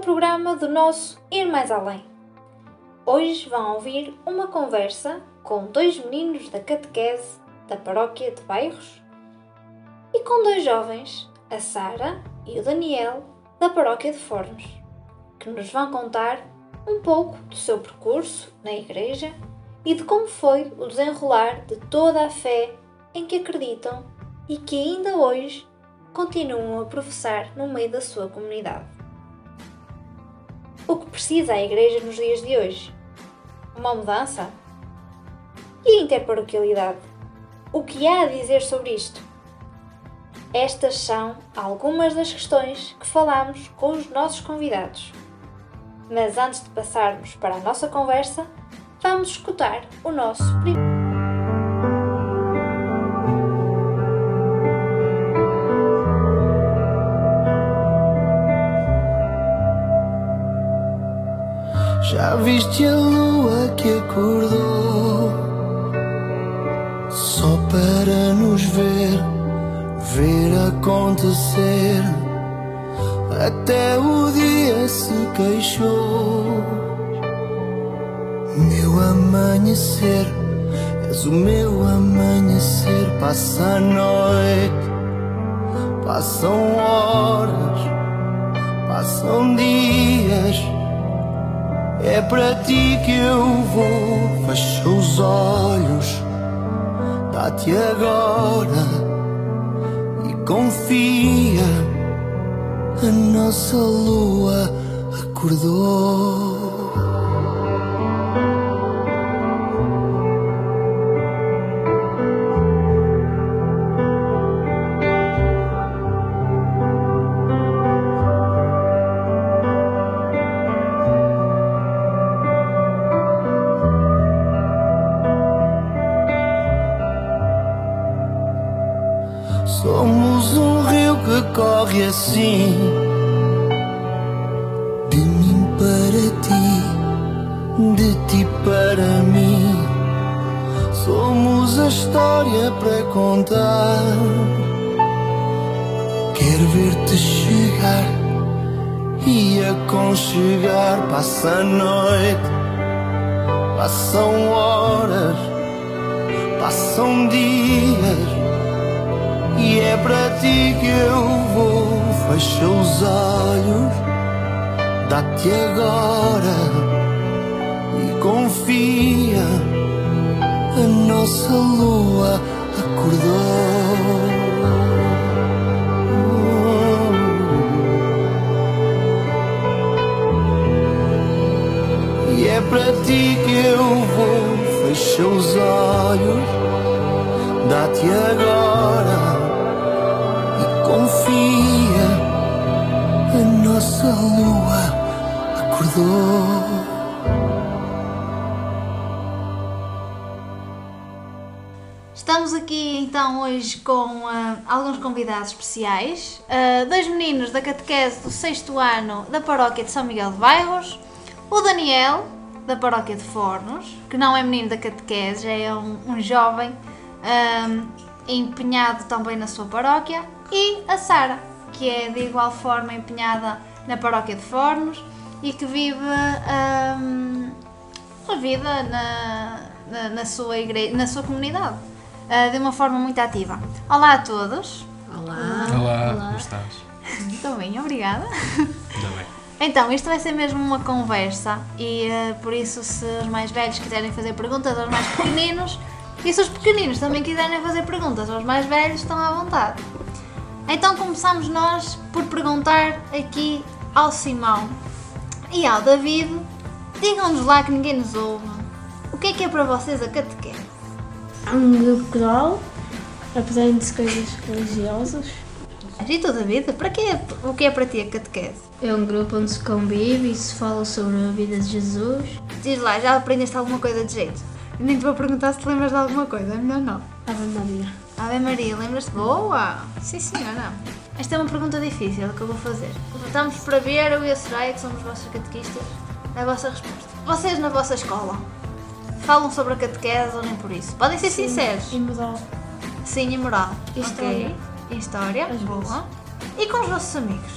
um programa do nosso Ir Mais Além. Hoje vão ouvir uma conversa com dois meninos da catequese da paróquia de Bairros e com dois jovens, a Sara e o Daniel, da paróquia de Fornos, que nos vão contar um pouco do seu percurso na igreja e de como foi o desenrolar de toda a fé em que acreditam e que ainda hoje continuam a professar no meio da sua comunidade. O que precisa a Igreja nos dias de hoje? Uma mudança? E a interparoquialidade? O que há a dizer sobre isto? Estas são algumas das questões que falamos com os nossos convidados. Mas antes de passarmos para a nossa conversa, vamos escutar o nosso primeiro. Viste a lua que acordou só para nos ver, ver acontecer. Até o dia se queixou. Meu amanhecer, és o meu amanhecer. Passa a noite, passam horas, passam dias. É para ti que eu vou. Fecha os olhos, dá-te agora e confia. A nossa lua acordou. Nossa lua acordou. Estamos aqui então hoje com ah, alguns convidados especiais. Ah, dois meninos da catequese do sexto ano da paróquia de São Miguel de Bairros. O Daniel, da paróquia de Fornos, que não é menino da catequese, já é um, um jovem ah, empenhado também na sua paróquia. E a Sara, que é de igual forma empenhada na paróquia de Fornos e que vive ah, a vida na, na, na sua igreja, na sua comunidade, ah, de uma forma muito ativa. Olá a todos. Olá. Olá, como estás? Estou bem, obrigada. Então, isto vai ser mesmo uma conversa e ah, por isso se os mais velhos quiserem fazer perguntas aos mais pequeninos e se os pequeninos também quiserem fazer perguntas aos mais velhos, estão à vontade. Então começamos nós por perguntar aqui ao Simão e ao David, digam-nos lá que ninguém nos ouve, o que é que é para vocês a catequese? Há um grupo coral, aprende-se coisas religiosas. E tu, David, para quê? o que é para ti a catequese? É um grupo onde se convive e se fala sobre a vida de Jesus. Diz lá, já aprendeste alguma coisa de jeito? Nem te vou perguntar se te lembras de alguma coisa, é melhor não. Ave Maria. Ave Maria, lembras-te? Boa! Sim, senhora. Esta é uma pergunta difícil que eu vou fazer. Estamos para ver, eu e a Soraya, que somos vossos catequistas, a vossa resposta. Vocês na vossa escola falam sobre a catequese ou nem por isso? Podem ser sinceros. E moral. Sim, e moral. História. Ok. E História. Às Boa. E com os vossos amigos?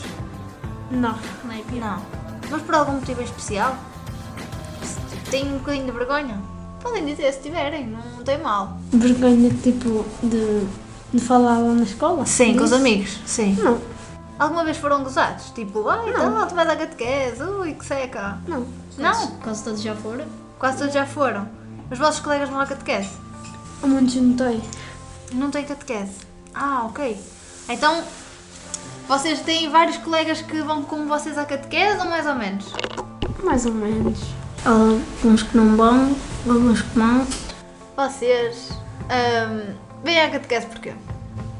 Não. Não. Mas por algum motivo especial? Têm um bocadinho de vergonha? Podem dizer se tiverem, não tem mal. Vergonha, tipo, de, de falar lá na escola? Sim, com os amigos, sim. Não, Alguma vez foram gozados? Tipo, ai, então tu vais à catequese, ui, que seca. não. Não? Quase todos já foram. Quase todos já foram. Os vossos colegas vão à catequese? Há muitos não têm. Não têm catequese? Ah, ok. Então, vocês têm vários colegas que vão como vocês à catequese ou mais ou menos? Mais ou menos. Alguns que não vão, que vão. Vocês ahm, vêm à catequese porquê?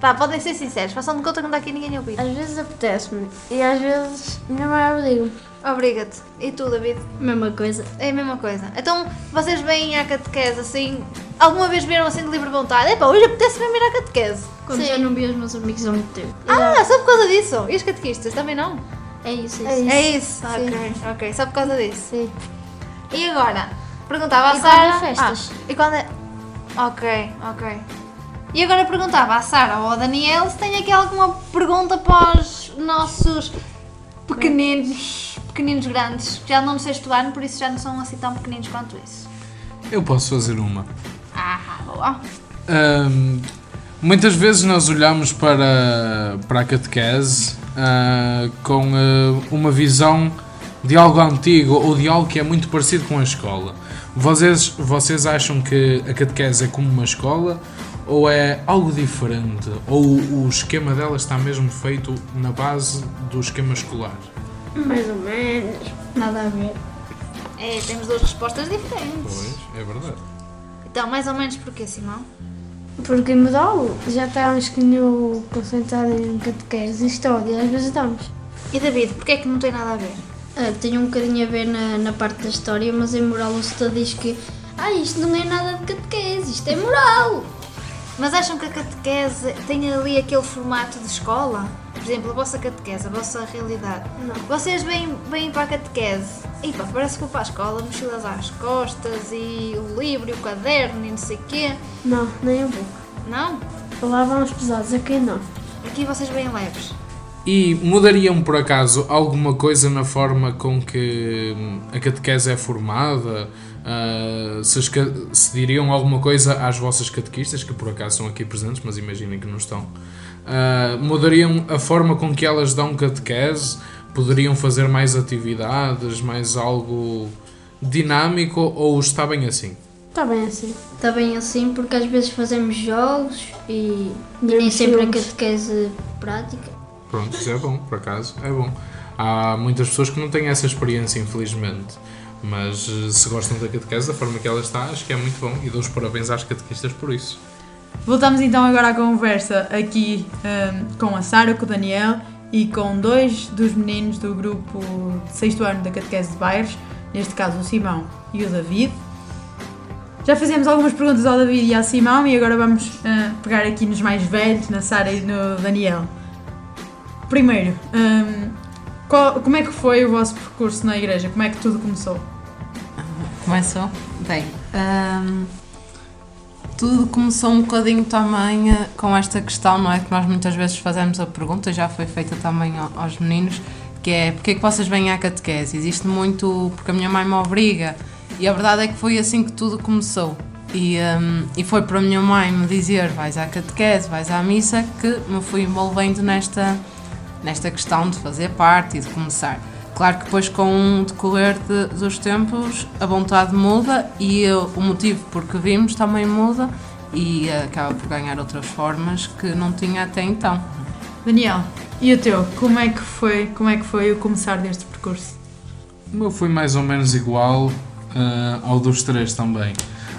Pá, podem ser sinceros, façam de conta que não está aqui ninguém a ouvir. Às vezes apetece-me e às vezes minha mãe obriga-me. Obriga-te. E tu, David? Mesma coisa. É a mesma coisa. Então, vocês vêm à catequese assim. Alguma vez viram assim de livre vontade? Epá, hoje apetece-me ir à catequese. Quando Sim. já não vi os meus amigos há muito tempo. Ah, só por causa disso. E os catequistas também não? É isso, É é isso. É isso. Ok, ok. Só por causa disso. Sim. E agora? Perguntava à E Sara. é festas? Ah, e quando é. Ok, ok. E agora perguntava à Sara ou ao Daniel se tem aqui alguma pergunta para os nossos pequeninos, pequeninos grandes, que já não no sexto ano, por isso já não são assim tão pequeninos quanto isso. Eu posso fazer uma. Ah, boa. Ahm, muitas vezes nós olhamos para, para a catequese ah, com ah, uma visão de algo antigo ou de algo que é muito parecido com a escola. Vocês, vocês acham que a catequese é como uma escola ou é algo diferente? Ou o esquema dela está mesmo feito na base do esquema escolar? Mais ou menos. Nada a ver. É, temos duas respostas diferentes. Pois, é verdade. Então, mais ou menos porquê, Simão? Porque em Medal já estávamos que eu concentrado em catequese e história, às vezes estamos. E David, porquê é que não tem nada a ver? Ah, tem um bocadinho a ver na, na parte da história, mas em moral o Seta diz que ah, isto não é nada de catequese, isto é moral. Mas acham que a catequese tem ali aquele formato de escola? Por exemplo, a vossa catequese, a vossa realidade. Não. Vocês vêm, vêm para a catequese e pá, parece que vou para a escola, mochilas às costas e o livro e o caderno e não sei o quê. Não, nem um pouco. Não? Lá vamos pesados, aqui não. Aqui vocês vêm leves. E mudariam por acaso alguma coisa na forma com que hum, a catequese é formada? Ah, se, se diriam alguma coisa às vossas catequistas, que por acaso estão aqui presentes, mas imaginem que não estão? Ah, mudariam a forma com que elas dão catequese? Poderiam fazer mais atividades, mais algo dinâmico ou está bem assim? Está bem assim. Está bem assim porque às vezes fazemos jogos e, e nem sempre a catequese prática. Pronto, é bom, por acaso, é bom. Há muitas pessoas que não têm essa experiência, infelizmente. Mas eh, se gostam da catequese, da forma que ela está, acho que é muito bom e dou os parabéns às catequistas por isso. Voltamos então agora à conversa aqui hum, com a Sara, com o Daniel e com dois dos meninos do grupo de sexto ano da Catequese de Bairros, neste caso o Simão e o David. Já fizemos algumas perguntas ao David e ao Simão e agora vamos hum, pegar aqui nos mais velhos, na Sara e no Daniel. Primeiro, hum, qual- como é que foi o vosso percurso na igreja? Como é que tudo começou? Começou? Bem, hum, tudo começou um bocadinho também eh, com esta questão, não é? Que nós muitas vezes fazemos a pergunta, já foi feita também ao- aos meninos, que é porque é que vocês vêm à catequese? Existe muito porque a minha mãe me obriga. E a verdade é que foi assim que tudo começou. E, hum, e foi para a minha mãe me dizer vais à catequese, vais à missa, que me fui envolvendo nesta, nesta questão de fazer parte e de começar. Claro que depois com o decorrer de- dos tempos a vontade muda e o motivo por que vimos também muda e eh, acaba por ganhar outras formas que não tinha até então. Daniel, e o teu? Como é que foi, como é que foi o começar deste percurso? O meu foi mais ou menos igual ah, ao dos três também.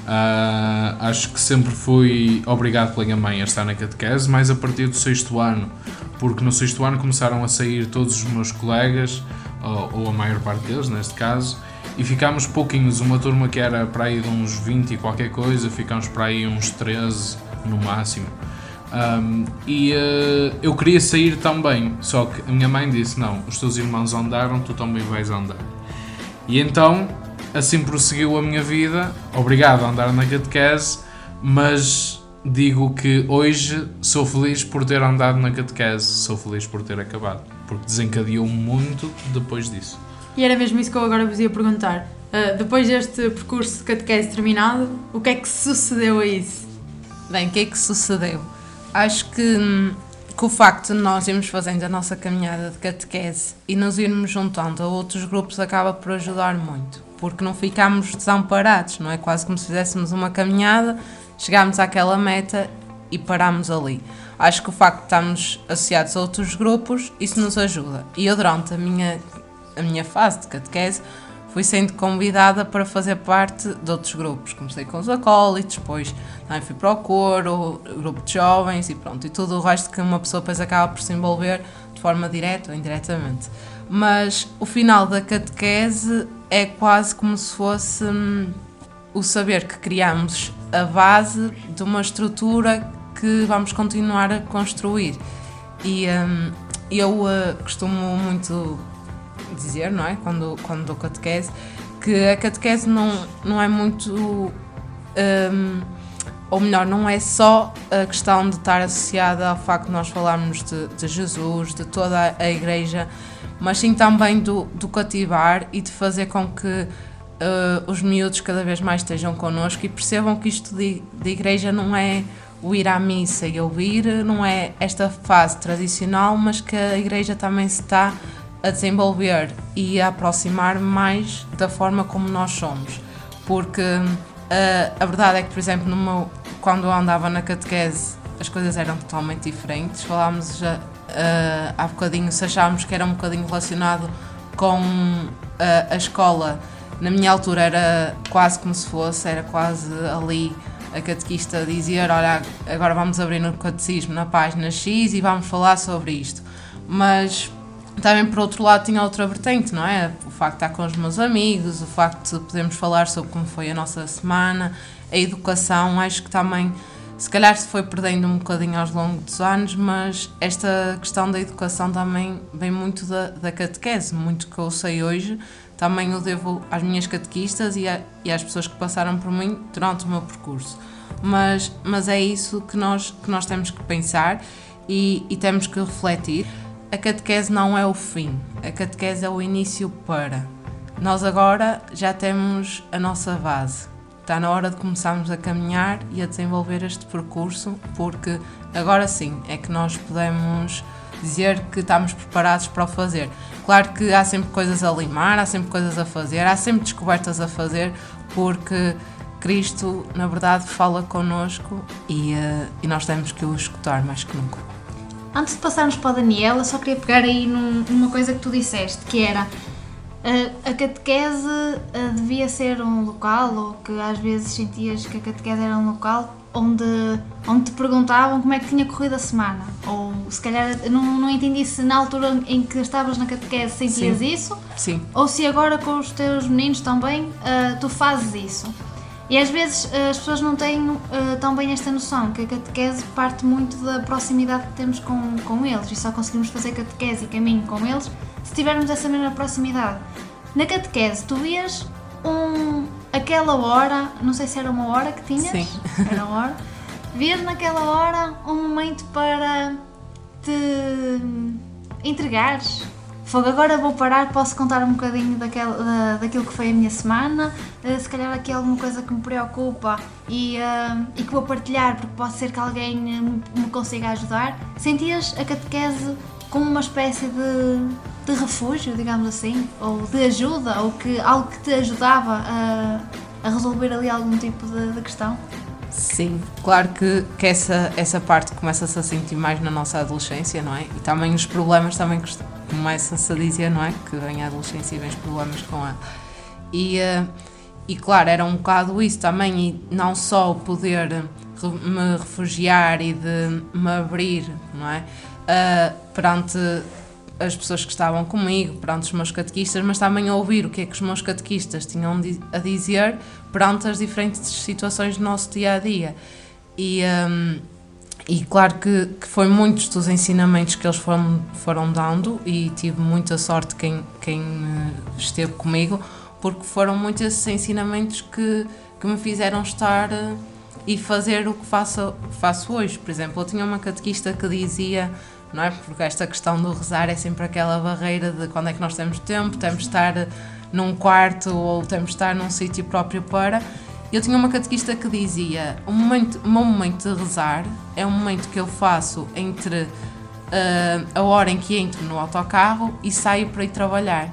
Ah, acho que sempre fui obrigado pela minha mãe a estar na catequese, mais a partir do sexto ano, porque no sexto ano começaram a sair todos os meus colegas, ou, ou a maior parte deles neste caso, e ficámos pouquinhos, uma turma que era para aí de uns 20 e qualquer coisa, ficámos para aí uns 13 no máximo. Um, e eh, eu queria sair também, só que a minha mãe disse: Não, os teus irmãos andaram, tu também vais andar. E então, assim prosseguiu a minha vida, obrigado a andar na catequese, mas digo que hoje sou feliz por ter andado na catequese, sou feliz por ter acabado, porque desencadeou muito depois disso. E era mesmo isso que eu agora vos ia perguntar. Uh, depois deste percurso de catequese terminado, o que é que sucedeu a isso? Bem, o que é que sucedeu? Acho que, hum, que o facto de nós irmos fazendo a nossa caminhada de catequese e nos irmos juntando a outros grupos acaba por ajudar muito, porque não ficamos desamparados, não é? Quase como se fizéssemos uma caminhada, chegámos àquela meta e parámos ali. Acho que o facto de estarmos associados a outros grupos, isso nos ajuda. E eu, durante a minha, a minha fase de catequese, fui sendo convidada para fazer parte de outros grupos. Comecei com os acólitos, depois também fui para o coro, grupo de jovens e pronto, e tudo o resto que uma pessoa depois acaba por se envolver de forma direta ou indiretamente. Mas o final da catequese é quase como se fosse hum, o saber que criamos a base de uma estrutura que vamos continuar a construir. E hum, eu uh, costumo muito dizer, não é? Quando, quando dou catequese, que a catequese não, não é muito. Um, ou melhor, não é só a questão de estar associada ao facto de nós falarmos de, de Jesus, de toda a igreja, mas sim também do, do cativar e de fazer com que uh, os miúdos cada vez mais estejam connosco e percebam que isto de, de igreja não é o ir à missa e ouvir, não é esta fase tradicional, mas que a igreja também se está a desenvolver e a aproximar mais da forma como nós somos. Porque uh, a verdade é que, por exemplo, quando eu andava na catequese, as coisas eram totalmente diferentes. Falámos já, uh, há bocadinho, se achávamos que era um bocadinho relacionado com uh, a escola, na minha altura era quase como se fosse, era quase ali a catequista dizer: Olha, agora vamos abrir no catecismo na página X e vamos falar sobre isto. Mas também por outro lado tinha outra vertente, não é? O facto de estar com os meus amigos, o facto de podermos falar sobre como foi a nossa semana, a educação, acho que também se calhar se foi perdendo um bocadinho aos longos dos anos, mas esta questão da educação também vem muito da, da catequese, muito que eu sei hoje, também eu devo às minhas catequistas e, a, e às pessoas que passaram por mim durante o meu percurso. Mas, mas é isso que nós, que nós temos que pensar e, e temos que refletir a catequese não é o fim, a catequese é o início para. Nós agora já temos a nossa base. Está na hora de começarmos a caminhar e a desenvolver este percurso, porque agora sim é que nós podemos dizer que estamos preparados para o fazer. Claro que há sempre coisas a limar, há sempre coisas a fazer, há sempre descobertas a fazer, porque Cristo, na verdade, fala connosco e, uh, e nós temos que o escutar mais que nunca. Antes de passarmos para a Daniela, só queria pegar aí num, numa coisa que tu disseste, que era uh, a catequese uh, devia ser um local, ou que às vezes sentias que a catequese era um local onde, onde te perguntavam como é que tinha corrido a semana. Ou se calhar não, não entendi se na altura em que estavas na catequese sentias Sim. isso, Sim. ou se agora com os teus meninos também uh, tu fazes isso. E às vezes uh, as pessoas não têm uh, tão bem esta noção, que a catequese parte muito da proximidade que temos com, com eles e só conseguimos fazer catequese e caminho com eles se tivermos essa mesma proximidade. Na catequese, tu vias um, aquela hora, não sei se era uma hora que tinhas, Sim. era uma hora, vias naquela hora um momento para te entregares. Fogo, agora vou parar, posso contar um bocadinho daquela, da, daquilo que foi a minha semana, eh, se calhar aqui alguma coisa que me preocupa e, eh, e que vou partilhar porque pode ser que alguém me, me consiga ajudar. Sentias a catequese como uma espécie de, de refúgio, digamos assim, ou de ajuda, ou que algo que te ajudava a, a resolver ali algum tipo de, de questão? Sim, claro que, que essa, essa parte começa-se a sentir mais na nossa adolescência, não é? E também os problemas também começa-se a dizer, não é? Que vem a adolescência e vem os problemas com ela. E, eh, e claro, era um bocado isso também, e não só o poder re- me refugiar e de me abrir, não é? Ah, perante as pessoas que estavam comigo, perante os meus catequistas, mas também a ouvir o que é que os meus catequistas tinham a dizer perante as diferentes situações do nosso dia a dia. E, hum, e claro que, que foi muitos dos ensinamentos que eles foram, foram dando, e tive muita sorte quem, quem eh, esteve comigo, porque foram muitos esses ensinamentos que, que me fizeram estar eh, e fazer o que faço, faço hoje. Por exemplo, eu tinha uma catequista que dizia, não é? Porque esta questão do rezar é sempre aquela barreira de quando é que nós temos tempo, temos de estar num quarto ou temos de estar num sítio próprio para. Eu tinha uma catequista que dizia: o, momento, o meu momento de rezar é um momento que eu faço entre uh, a hora em que entro no autocarro e saio para ir trabalhar.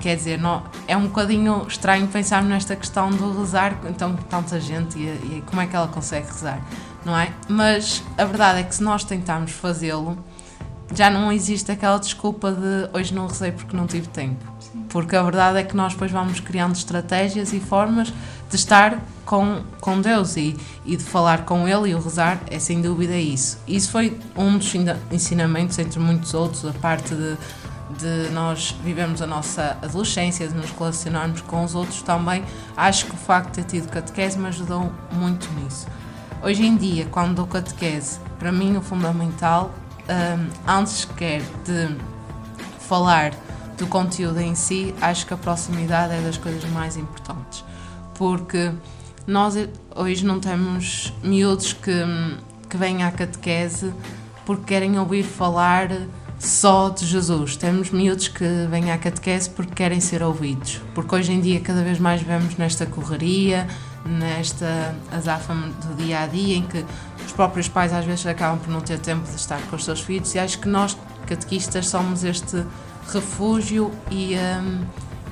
Quer dizer, não, é um bocadinho estranho pensar nesta questão do rezar, então tanta gente e, e como é que ela consegue rezar, não é? Mas a verdade é que se nós tentarmos fazê-lo, já não existe aquela desculpa de hoje não rezei porque não tive tempo. Porque a verdade é que nós depois vamos criando estratégias e formas de estar com, com Deus e, e de falar com Ele e o rezar é sem dúvida isso. Isso foi um dos ensinamentos, entre muitos outros, a parte de de nós vivemos a nossa adolescência, de nos relacionarmos com os outros também, acho que o facto de ter tido catequese me ajudou muito nisso. Hoje em dia, quando dou catequese, para mim o fundamental, um, antes sequer de falar do conteúdo em si, acho que a proximidade é das coisas mais importantes. Porque nós hoje não temos miúdos que, que vêm à catequese porque querem ouvir falar só de Jesus. Temos miúdos que vêm à catequese porque querem ser ouvidos. Porque hoje em dia cada vez mais vemos nesta correria, nesta azáfama do dia a dia, em que os próprios pais às vezes acabam por não ter tempo de estar com os seus filhos, e acho que nós, catequistas, somos este refúgio e, um,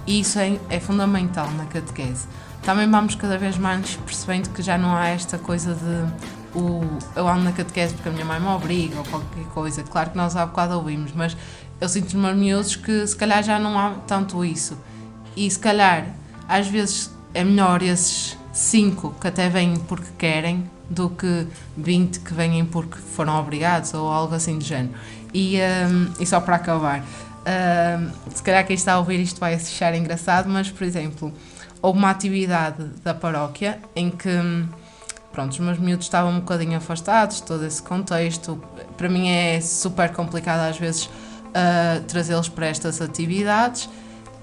isso é, é fundamental na catequese. Também vamos cada vez mais percebendo que já não há esta coisa de o, eu ando na catequese porque a minha mãe me obriga ou qualquer coisa. Claro que nós há bocado ouvimos, mas eu sinto nos meus que se calhar já não há tanto isso. E se calhar, às vezes, é melhor esses cinco que até vêm porque querem do que 20 que vêm porque foram obrigados ou algo assim do género. E, um, e só para acabar, um, se calhar quem está a ouvir isto vai achar engraçado, mas por exemplo, houve uma atividade da paróquia em que hum, pronto, os meus miúdos estavam um bocadinho afastados todo esse contexto. Para mim é super complicado às vezes uh, trazê-los para estas atividades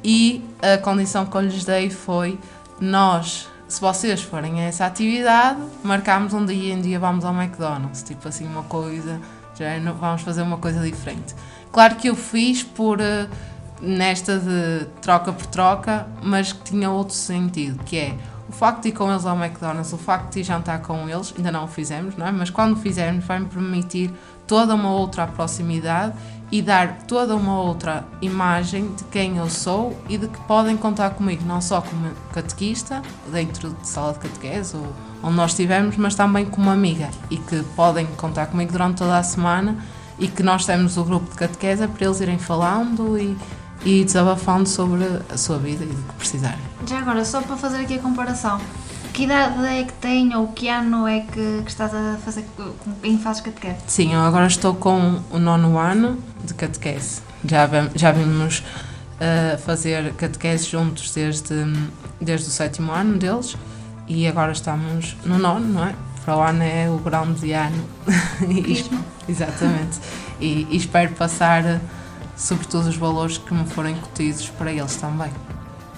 e a condição que eu lhes dei foi nós, se vocês forem a essa atividade, marcámos um dia em dia vamos ao McDonald's, tipo assim uma coisa, já vamos fazer uma coisa diferente. Claro que eu fiz por uh, nesta de troca por troca, mas que tinha outro sentido, que é o facto de ir com eles ao McDonald's, o facto de ir jantar com eles, ainda não o fizemos, não é? Mas quando fizermos, vai-me permitir toda uma outra proximidade e dar toda uma outra imagem de quem eu sou e de que podem contar comigo, não só como catequista, dentro de sala de catequese ou onde nós estivermos, mas também como amiga e que podem contar comigo durante toda a semana e que nós temos o grupo de catequese para eles irem falando e, e desabafando sobre a sua vida e do que precisarem. Já agora, só para fazer aqui a comparação, que idade é que tem ou que ano é que, que estás a fazer em fazes catequese? Sim, eu agora estou com o nono ano de catequese. Já, já vimos uh, fazer catequese juntos desde, desde o sétimo ano deles e agora estamos no nono, não é? Para o ano é o grande ano. Exatamente. E, e espero passar sobretudo os valores que me forem incutidos para eles também.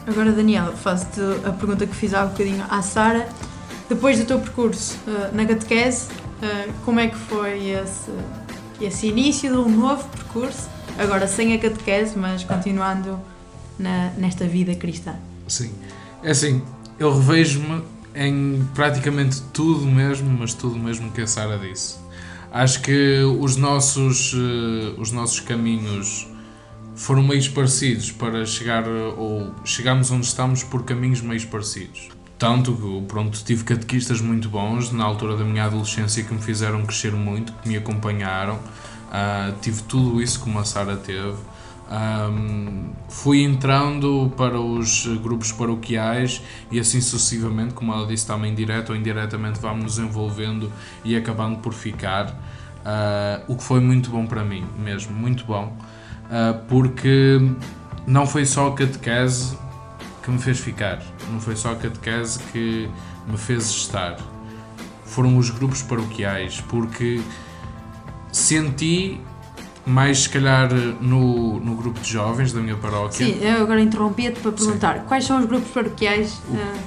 Agora, Daniel, faço-te a pergunta que fiz há um bocadinho à Sara. Depois do teu percurso uh, na catequese, uh, como é que foi esse, esse início de um novo percurso? Agora sem a catequese, mas continuando na, nesta vida cristã. Sim, é assim, eu revejo-me em praticamente tudo mesmo, mas tudo mesmo que a Sara disse. Acho que os nossos, uh, os nossos caminhos foram meios parecidos para chegar, ou chegamos onde estamos por caminhos meios parecidos. Tanto que, pronto, tive catequistas muito bons na altura da minha adolescência que me fizeram crescer muito, que me acompanharam. Uh, tive tudo isso como a Sara teve. Um, fui entrando para os grupos paroquiais e assim sucessivamente, como ela disse, também direto ou indiretamente vamos nos envolvendo e acabando por ficar. Uh, o que foi muito bom para mim, mesmo, muito bom, porque não foi só a catequese que me fez ficar, não foi só a catequese que me fez estar, foram os grupos paroquiais, porque senti mais se calhar no, no grupo de jovens da minha paróquia. Sim, eu agora interrompi-te para perguntar Sim. quais são os grupos paroquiais uh,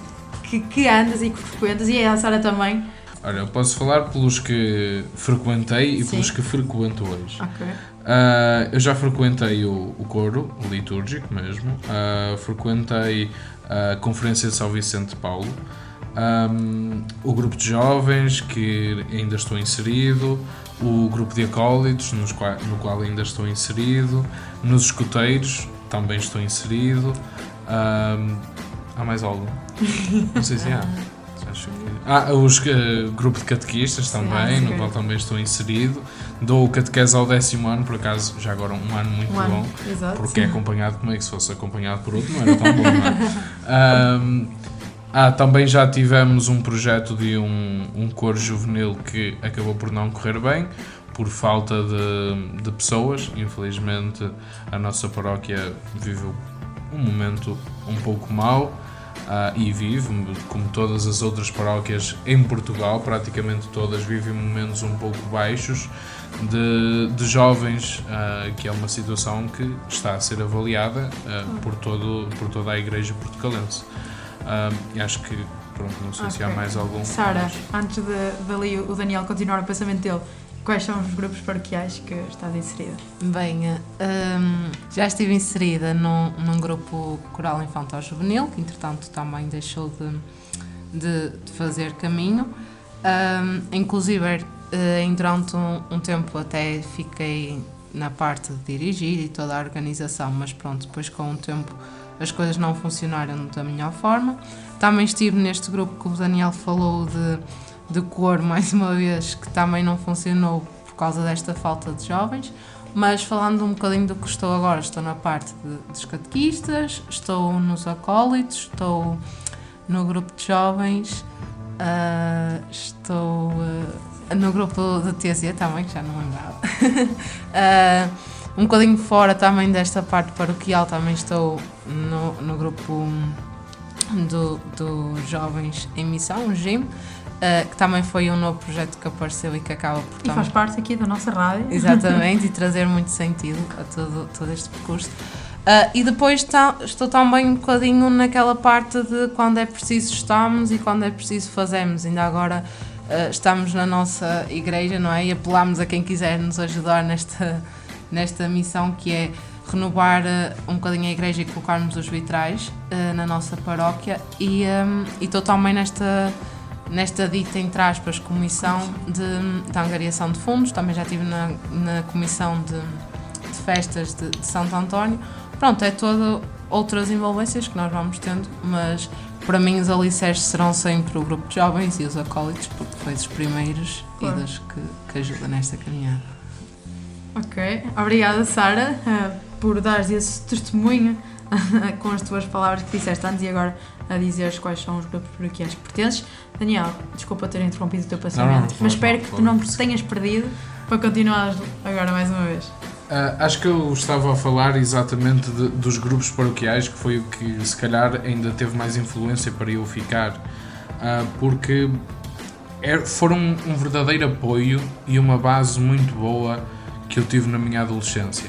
que, que andas e que frequentas, e a Sara também, Olha, eu posso falar pelos que frequentei e Sim. pelos que frequento hoje. Ok. Ah, eu já frequentei o, o coro, o litúrgico mesmo. Ah, frequentei a Conferência de São Vicente de Paulo. Ahm, o grupo de jovens, que ainda estou inserido. O grupo de acólitos, nos qua- no qual ainda estou inserido. Nos escuteiros, também estou inserido. Ahm, há mais algum? Não sei se há. Acho que... Ah, os eh, grupo de catequistas também, no sim. qual também estou inserido. Dou catequese ao décimo ano, por acaso, já agora um ano muito Um ano, bom. exato. Porque é acompanhado comigo, se fosse acompanhado por outro, não era tão bom, não é? Ahm, ah, também já tivemos um projeto de um, um coro juvenil que acabou por não correr bem, por falta de, de pessoas. Infelizmente, a nossa paróquia viveu um momento um pouco mau. Ah, e vive, como todas as outras paróquias em Portugal, praticamente todas vivem momentos um pouco baixos de, de jovens, ah, que é uma situação que está a ser avaliada ah, por, todo, por toda a Igreja portugalense. Acho que, pronto, não sei se há mais algum. Sara, antes de, de ali o Daniel continuar o pensamento dele, quais são os grupos paroquiais que estás inserida? Bem, hum, já estive inserida num, num grupo coral infantil juvenil, que entretanto também deixou de, de, de fazer caminho. Hum, inclusive, eh, em durante um, um tempo até fiquei na parte de dirigir e toda a organização, mas pronto, depois com o tempo as coisas não funcionaram da melhor forma. Também estive neste grupo que o Daniel falou de, de cor, mais uma vez, que também não funcionou por causa desta falta de jovens. Mas falando um bocadinho do que estou agora, estou na parte de- dos catequistas, estou nos acólitos, estou no grupo de jovens, ah, estou ah, no grupo de TZ também, que já não lembrava. Ah, um bocadinho fora também desta parte paroquial, também estou no, no grupo do, dos jovens em missão, o GIM, ah, que também foi um novo projeto que apareceu e que acaba por E faz parte aqui da nossa rádio. Exatamente, e trazer muito sentido a todo, todo este percurso. Ah, e depois tá- estou também um bocadinho naquela parte de quando é preciso estamos e quando é preciso fazemos. Ainda agora ah, estamos na nossa igreja, não é? E apelamos a quem quiser nos ajudar nesta, nesta missão que é renovar ah, um bocadinho a igreja e colocarmos os vitrais na nossa paróquia. E ah, e estou também nesta nesta dita, entre aspas, comissão de, de angariação de fundos, também já estive na, na comissão de, de festas de, de Santo António. Pronto, é todo outras envolvências que nós vamos tendo, mas para mim os alicerces serão sempre o grupo de jovens e os acólitos, porque foi dos primeiros Claro. e dos que, que ajudam nesta caminhada. Ok, obrigada Sara eh, por dares esse testemunho com as tuas palavras que disseste antes e agora a dizeres quais são os grupos paroquiais que pertences. Daniel, desculpa ter interrompido o teu pensamento, Não, não, mas espero que tu não te tenhas perdido para continuares agora mais uma vez. Ah, acho que eu estava a falar exatamente de- dos grupos paroquiais, que foi o que se calhar ainda teve mais influência para eu ficar, Ah, porque é- foram um verdadeiro apoio e uma base muito boa que eu tive na minha adolescência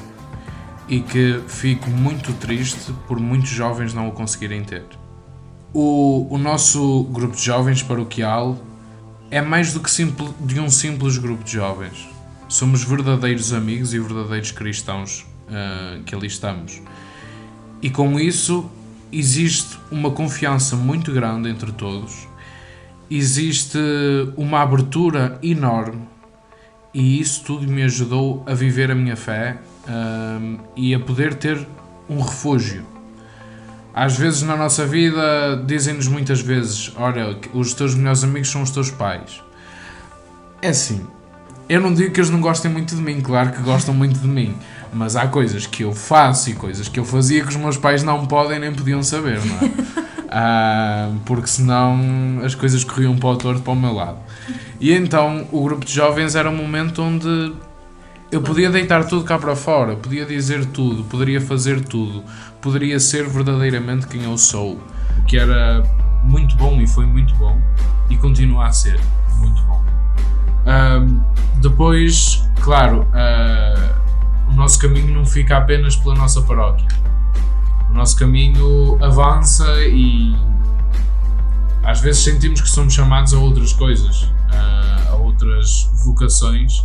e que fico muito triste por muitos jovens não o conseguirem ter. O, o nosso grupo de jovens paroquial é mais do que simple, de um simples grupo de jovens. Somos verdadeiros amigos e verdadeiros cristãos ah, que ali estamos. E com isso existe uma confiança muito grande entre todos, existe uma abertura enorme e isso tudo me ajudou a viver a minha fé ah, e a poder ter um refúgio. Às vezes na nossa vida dizem-nos muitas vezes: Olha, os teus melhores amigos são os teus pais. É assim, eu não digo que eles não gostem muito de mim, claro que gostam muito de mim, mas há coisas que eu faço e coisas que eu fazia que os meus pais não podem nem podiam saber, não é? Ah, porque senão as coisas corriam para o torto para o meu lado. E então o grupo de jovens era um momento onde eu podia deitar tudo cá para fora, podia dizer tudo, poderia fazer tudo, poderia ser verdadeiramente quem eu sou, que era muito bom e foi muito bom e continua a ser muito bom. Ahm, depois, claro, ah, o nosso caminho não fica apenas pela nossa paróquia. O nosso caminho avança e às vezes sentimos que somos chamados a outras coisas. ah, a outras vocações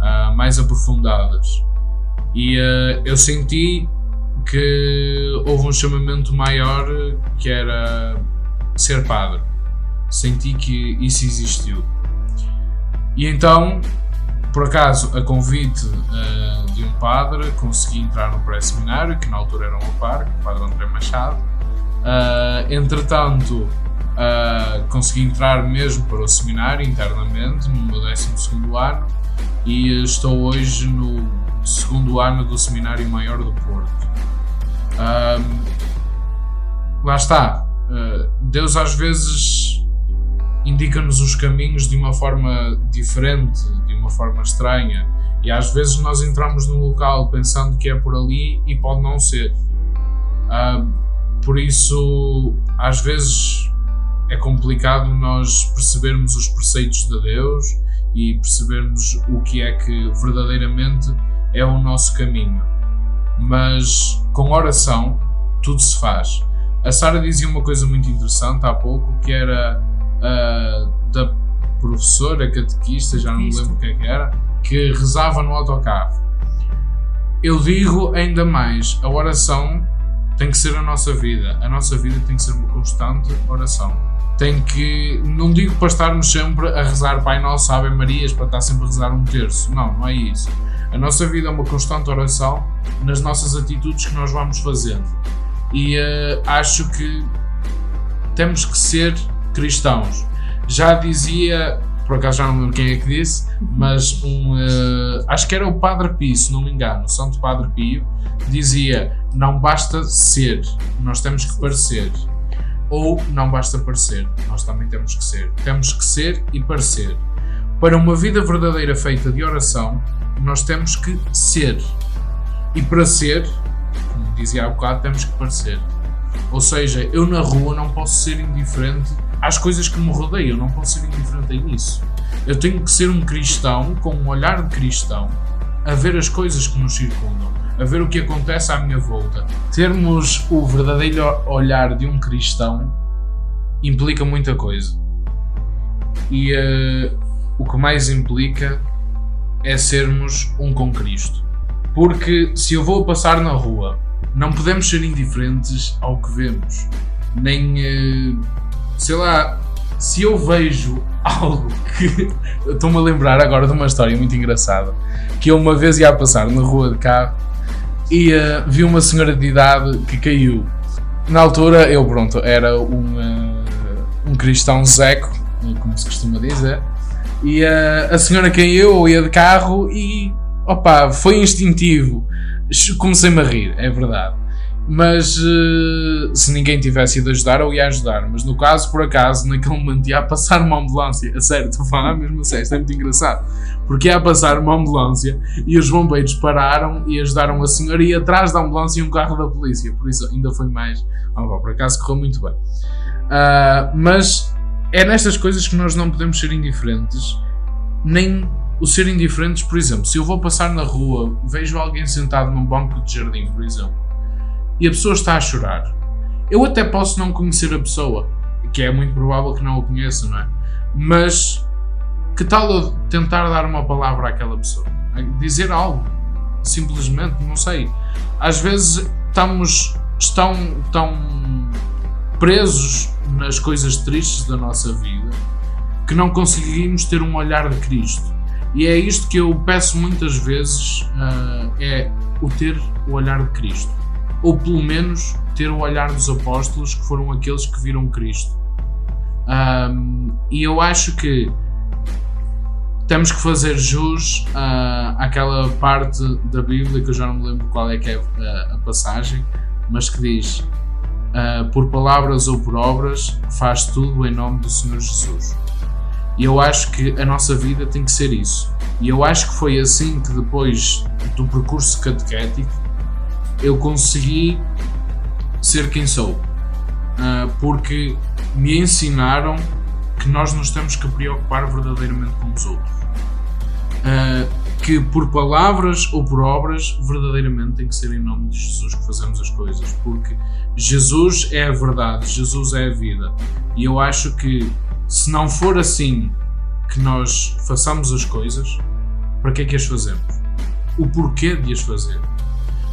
ah, mais aprofundadas. E ah, eu senti que houve um chamamento maior que era ser padre. Senti que isso existiu. E então, por acaso, a convite ah, de um padre, consegui entrar no pré-seminário, que na altura era um par, o padre André Machado. Ah, entretanto, ah, consegui entrar mesmo para o seminário internamente, no meu 12 ano, e estou hoje no segundo ano do Seminário Maior do Porto. Ahm, lá está, ah, Deus às vezes indica-nos os caminhos de uma forma diferente, de uma forma estranha, e às vezes nós entramos num local pensando que é por ali e pode não ser. Ah, por isso, às vezes é complicado nós percebermos os preceitos de Deus e percebermos o que é que verdadeiramente é o nosso caminho. Mas com oração tudo se faz. A Sara dizia uma coisa muito interessante há pouco que era ah, da professora catequista, já não me lembro o que é que era, que rezava no autocarro. Eu digo ainda mais, a oração tem que ser a nossa vida. A nossa vida tem que ser uma constante oração. Tem que, não digo para estarmos sempre a rezar Pai Nosso, Ave Marias, para estar sempre a rezar um terço. Não, não é isso. A nossa vida é uma constante oração nas nossas atitudes que nós vamos fazendo. E eh, acho que temos que ser cristãos. Já dizia, por acaso já não lembro quem é que disse, mas um, eh, acho que era o Padre Pio, se não me engano, o Santo Padre Pio, dizia: não basta ser, nós temos que parecer. Ou não basta parecer, nós também temos que ser. Temos que ser e parecer. Para uma vida verdadeira feita de oração, nós temos que ser. E para ser, como dizia há bocado, temos que parecer. Ou seja, eu na rua não posso ser indiferente às coisas que me rodeiam, não posso ser indiferente a isso. Eu tenho que ser um cristão com um olhar de cristão a ver as coisas que nos circundam, a ver o que acontece à minha volta. Termos o verdadeiro olhar de um cristão implica muita coisa. E eh, o que mais implica é sermos um com Cristo. Porque se eu vou passar na rua, não podemos ser indiferentes ao que vemos. Nem, eh, sei lá, se eu vejo algo que. Estou-me a lembrar agora de uma história muito engraçada. Que eu uma vez ia a passar na rua de carro e eh, vi uma senhora de idade que caiu. Na altura, eu, pronto, era um, eh, um cristão zeco, como se costuma dizer. E eh, a senhora caiu, eu ia de carro e opa, foi instintivo. Comecei-me a rir, é verdade. Mas eh, se ninguém tivesse ido ajudar, eu ia ajudar. Mas no caso, por acaso, naquele momento ia passar uma ambulância. A sério, estou a falar mesmo sério, isto é muito engraçado. Porque ia passar uma ambulância e os bombeiros pararam e ajudaram a senhora e atrás da ambulância um carro da polícia. Por isso ainda foi mais. Ah, pá, por acaso correu muito bem. Ah, mas é nestas coisas que nós não podemos ser indiferentes, nem o ser indiferentes, por exemplo, se eu vou passar na rua, vejo alguém sentado num banco de jardim, por exemplo, e a pessoa está a chorar, eu até posso não conhecer a pessoa, que é muito provável que não a conheça, não é? Mas que tal eu tentar dar uma palavra àquela pessoa? Dizer algo, simplesmente, não sei. Às vezes estamos tão, tão presos nas coisas tristes da nossa vida que não conseguimos ter um olhar de Cristo. E é isto que eu peço muitas vezes: ah, é o ter o olhar de Cristo. Ou pelo menos ter o olhar dos apóstolos, que foram aqueles que viram Cristo. Ahm, e eu acho que temos que fazer jus ah, àquela parte da Bíblia que eu já não me lembro qual é que é ah, a passagem, mas que diz: ah, Por palavras ou por obras, faz tudo em nome do Senhor Jesus. E eu acho que a nossa vida tem que ser isso. E eu acho que foi assim que depois do percurso catequético eu consegui ser quem sou. Ah, porque me ensinaram que nós nos temos que preocupar verdadeiramente com os outros. Ah, que por palavras ou por obras, verdadeiramente tem que ser em nome de Jesus que fazemos as coisas. Porque Jesus é a verdade, Jesus é a vida. E eu acho que se não for assim que nós façamos as coisas, para que é que as fazemos? O porquê de as fazer?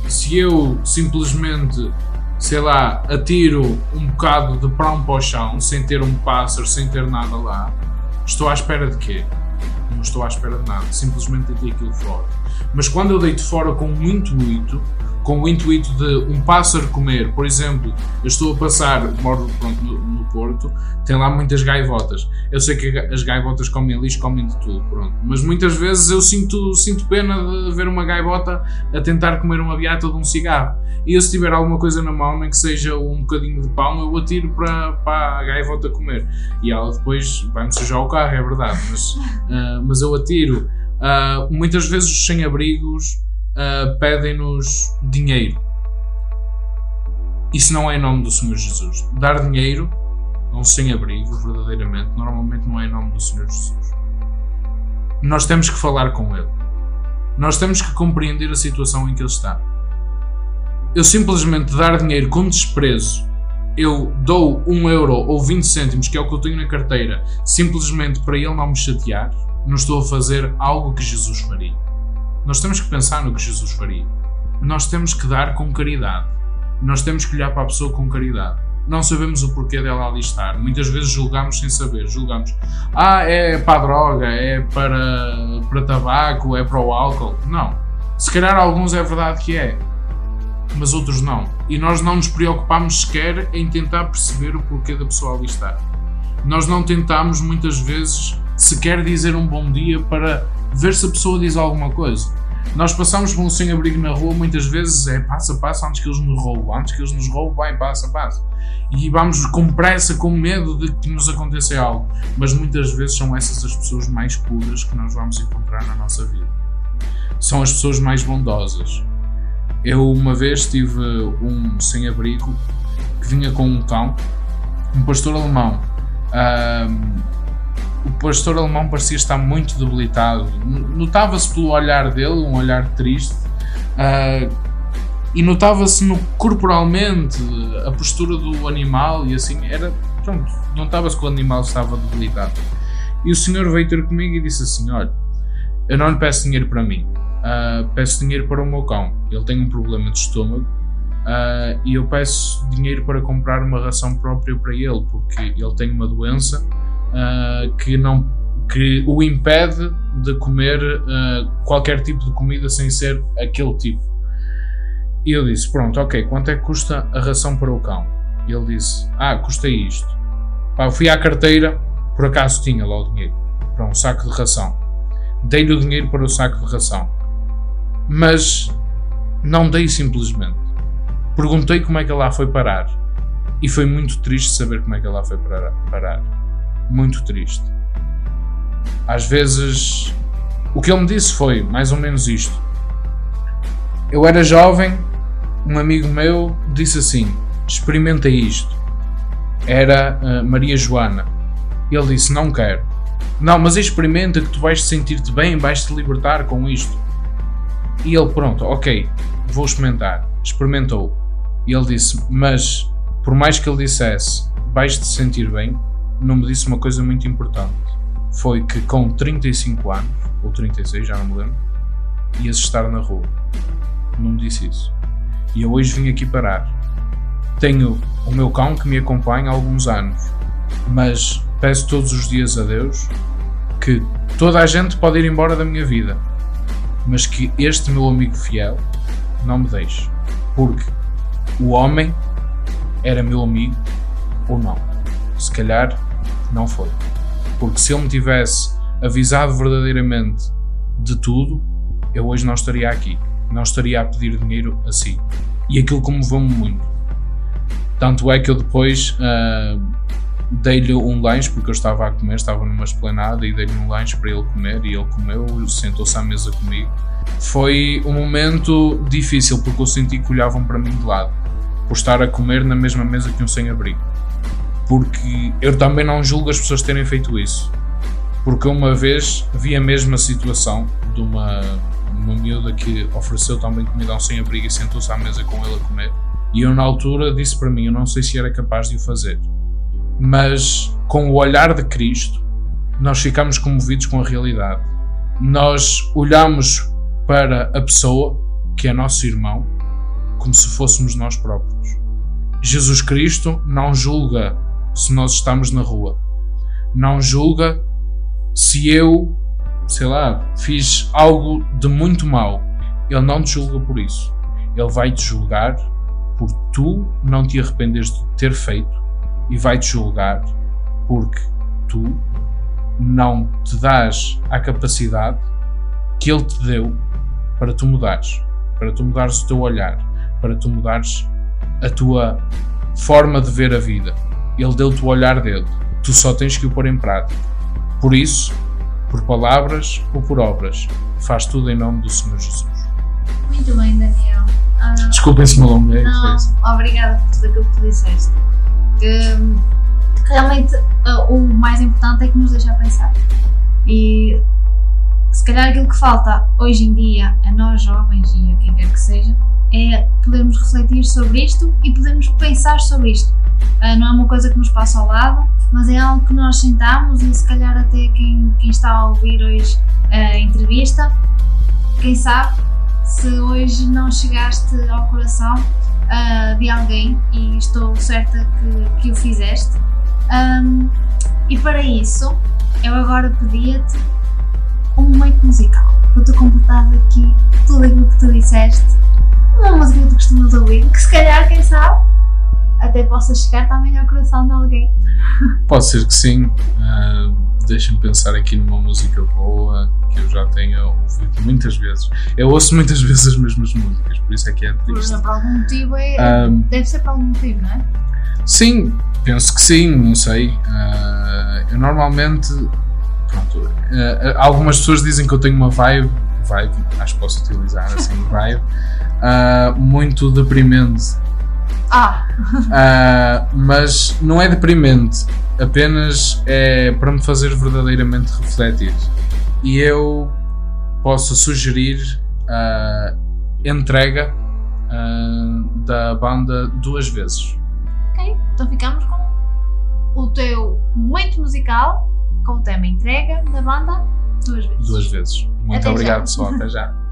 Se eu simplesmente, sei lá, atiro um bocado de pão para o chão, sem ter um pássaro, sem ter nada lá, estou à espera de quê? Não estou à espera de nada, simplesmente deitei aquilo fora. Mas quando eu deito fora com um intuito, com o intuito de um pássaro comer, por exemplo, eu estou a passar, moro pronto, no, no Porto, tem lá muitas gaivotas. Eu sei que as gaivotas comem lixo, comem de tudo, pronto. Mas muitas vezes eu sinto, sinto pena de ver uma gaivota a tentar comer uma beata de um cigarro. E eu, se tiver alguma coisa na mão, nem que seja um bocadinho de pão, eu atiro para, para a gaivota comer. E ela depois vai-me sujar o carro, é verdade, mas, uh, mas eu atiro. Uh, muitas vezes os sem-abrigos uh, pedem-nos dinheiro. Isso não é em nome do Senhor Jesus. Dar dinheiro a um sem-abrigo, verdadeiramente, normalmente não é em nome do Senhor Jesus. Nós temos que falar com Ele. Nós temos que compreender a situação em que Ele está. Eu simplesmente dar dinheiro com desprezo, eu dou um euro ou 20 cêntimos, que é o que eu tenho na carteira, simplesmente para Ele não me chatear, não estou a fazer algo que Jesus faria. Nós temos que pensar no que Jesus faria. Nós temos que dar com caridade. Nós temos que olhar para a pessoa com caridade. Não sabemos o porquê dela ali estar. Muitas vezes julgamos sem saber. Julgamos, ah, é para a droga, é para, para tabaco, é para o álcool. Não. Se calhar alguns é verdade que é, mas outros não. E nós não nos preocupamos sequer em tentar perceber o porquê da pessoa ali estar. Nós não tentamos muitas vezes sequer dizer um bom dia para ver se a pessoa diz alguma coisa. Nós passamos por um sem-abrigo na rua, muitas vezes é passa, passa, antes que eles nos roubem, antes que eles nos roubem, vai, passa, passa. E vamos com pressa, com medo de que nos aconteça algo. Mas muitas vezes são essas as pessoas mais puras que nós vamos encontrar na nossa vida. São as pessoas mais bondosas. Eu uma vez tive um sem-abrigo que vinha com um cão, um pastor alemão. O pastor alemão parecia estar muito debilitado. Notava-se pelo olhar dele, um olhar triste, uh, e notava-se no, corporalmente a postura do animal e assim, era, pronto, notava-se que o animal estava debilitado. E o senhor veio ter comigo e disse assim: Olha, eu não lhe peço dinheiro para mim, uh, peço dinheiro para o meu cão. Ele tem um problema de estômago. Uh, e eu peço dinheiro para comprar uma ração própria para ele, porque ele tem uma doença uh, que, não, que o impede de comer uh, qualquer tipo de comida sem ser aquele tipo. E eu disse: Pronto, ok, quanto é que custa a ração para o cão? E ele disse: Ah, custa isto. Pá, eu fui à carteira, por acaso tinha lá o dinheiro para um saco de ração. Dei-lhe o dinheiro para o saco de ração. Mas não dei simplesmente. Perguntei como é que ela foi parar. E foi muito triste saber como é que ela foi parar muito triste. Às vezes, o que ele me disse foi mais ou menos isto. Eu era jovem, um amigo meu disse assim: experimenta isto. Era uh, Maria Joana. Ele disse: Não quero. Não, mas experimenta que tu vais sentir-te bem, vais te libertar com isto. E ele, pronto, ok, vou experimentar. Experimentou. E ele disse: Mas, por mais que ele dissesse, vais te sentir bem, não me disse uma coisa muito importante. Foi que com 35 anos, ou 36, já não me lembro, ias estar na rua. Não me disse isso. E eu hoje vim aqui parar. Tenho o meu cão que me acompanha há alguns anos, mas peço todos os dias a Deus que toda a gente pode ir embora da minha vida, mas que este meu amigo fiel não me deixe. Porque o homem era meu amigo ou não. Se calhar não foi. Porque se ele me tivesse avisado verdadeiramente de tudo, eu hoje não estaria aqui. Não estaria a pedir dinheiro assim. E aquilo comoveu-me muito. Tanto é que eu depois uh, dei-lhe um lanche, porque eu estava a comer, estava numa esplanada e dei-lhe um lanche para ele comer e ele comeu, sentou-se à mesa comigo. Foi um momento difícil porque eu senti que olhavam para mim de lado, por estar a comer na mesma mesa que um sem-abrigo porque eu também não julgo as pessoas terem feito isso. Porque uma vez vi a mesma situação de uma, uma miúda que ofereceu também comida ao sem-abrigo e sentou-se à mesa com ele a comer. E eu, na altura, disse para mim: eu não sei se era capaz de o fazer. Mas com o olhar de Cristo, nós ficamos comovidos com a realidade. Nós olhamos para a pessoa, que é nosso irmão, como se fôssemos nós próprios. Jesus Cristo não julga se nós estamos na rua. Não julga se eu, sei lá, fiz algo de muito mal. Ele não te julga por isso. Ele vai te julgar por tu não te arrependeres de ter feito e vai te julgar porque tu não te dás a capacidade que ele te deu para tu mudares, para tu mudares o teu olhar, para tu mudares a tua forma de ver a vida. Ele deu-te o olhar dele. Tu só tens que o pôr em prática. Por isso, por palavras ou por obras, faz tudo em nome do Senhor Jesus. Muito bem, Daniel. Ah, Desculpem se me alonguei. foi não, obrigada por tudo aquilo que tu disseste. Hum, realmente, ah, o mais importante é que nos deixa pensar. E se calhar aquilo que falta hoje em dia a nós jovens e a quem quer que seja é podermos refletir sobre isto e podermos pensar sobre isto. Ah, não é uma coisa que nos passa ao lado, mas é algo que nós sentamos e se calhar até quem, quem está a ouvir hoje a entrevista, quem sabe se hoje não chegaste ao coração ah, de alguém e estou certa que, que o fizeste. Ahm, e para isso, eu agora pedia-te um momento musical para tu completar aqui tudo aquilo que tu disseste. Uma música que tu costumas ouvir, que se calhar, quem sabe, até possa chegar também ao coração de alguém. Pode ser que sim. Ah, Deixa-me pensar aqui numa música boa que eu já tenho ouvido muitas vezes. Eu ouço muitas vezes as mesmas músicas, por isso é que é Por, triste. por algum motivo, é, Ah, deve ser por algum motivo, não é? Sim, penso que sim, não sei. Ah, eu normalmente. Pronto, algumas pessoas dizem que eu tenho uma vibe, vibe, acho que posso utilizar assim, vibe, ah, muito deprimente. Ah, Ah, mas não é deprimente, apenas é para me fazer verdadeiramente refletir. E eu posso sugerir a entrega ah, da banda duas vezes. ok. Então ficamos com o teu momento musical, com o tema entrega da banda, duas vezes. Duas vezes. Muito Até já. obrigado, pessoal. Até já.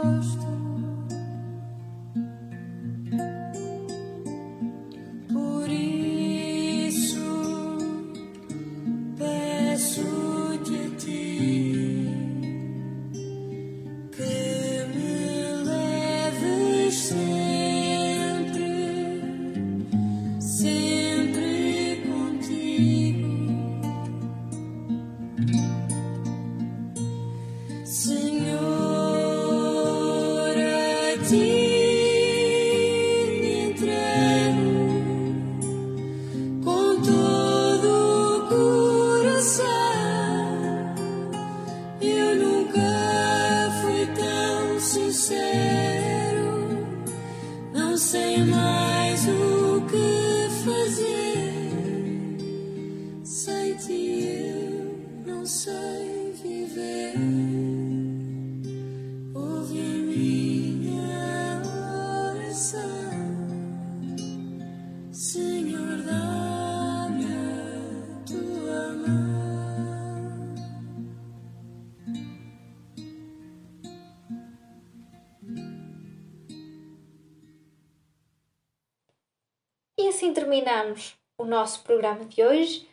que terminamos o nosso programa de hoje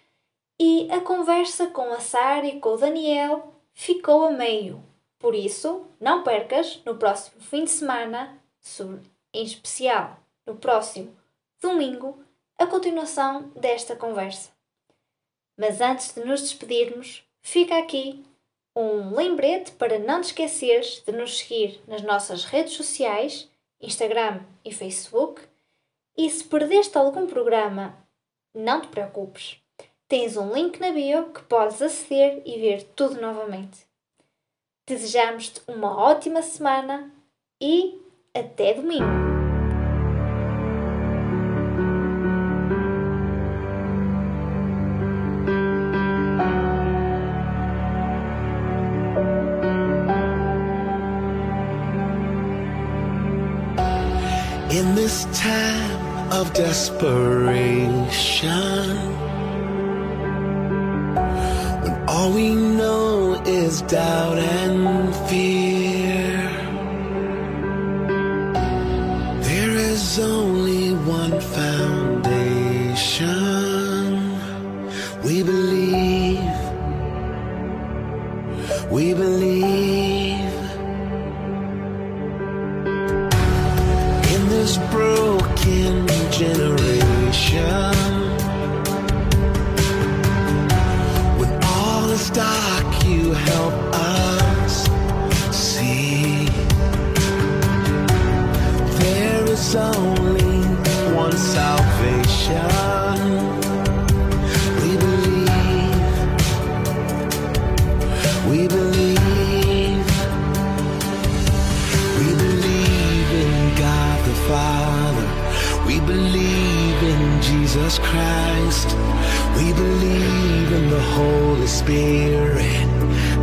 e a conversa com a Sara e com o Daniel ficou a meio. Por isso, não percas no próximo fim de semana, em especial no próximo domingo, a continuação desta conversa. Mas antes de nos despedirmos, fica aqui um lembrete para não te esqueceres de nos seguir nas nossas redes sociais, Instagram e Facebook. E se perdeste algum programa, não te preocupes. Tens um link na bio que podes aceder e ver tudo novamente. Desejamos-te uma ótima semana e até domingo! In this time desperation, when all we know is doubt and fear, Only one salvation. We believe. We believe. We believe in God the Father. We believe in Jesus Christ. We believe in the Holy Spirit.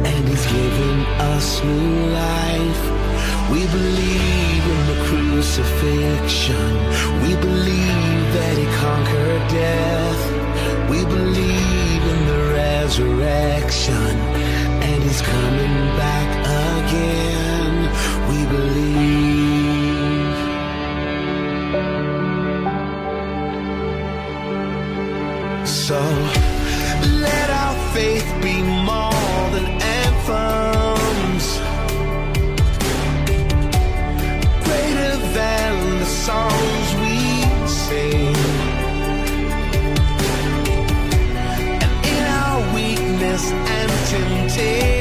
And He's given us new life. We believe in the crucifixion. We believe that He conquered death. We believe in the resurrection. And He's coming back again. We believe. crazy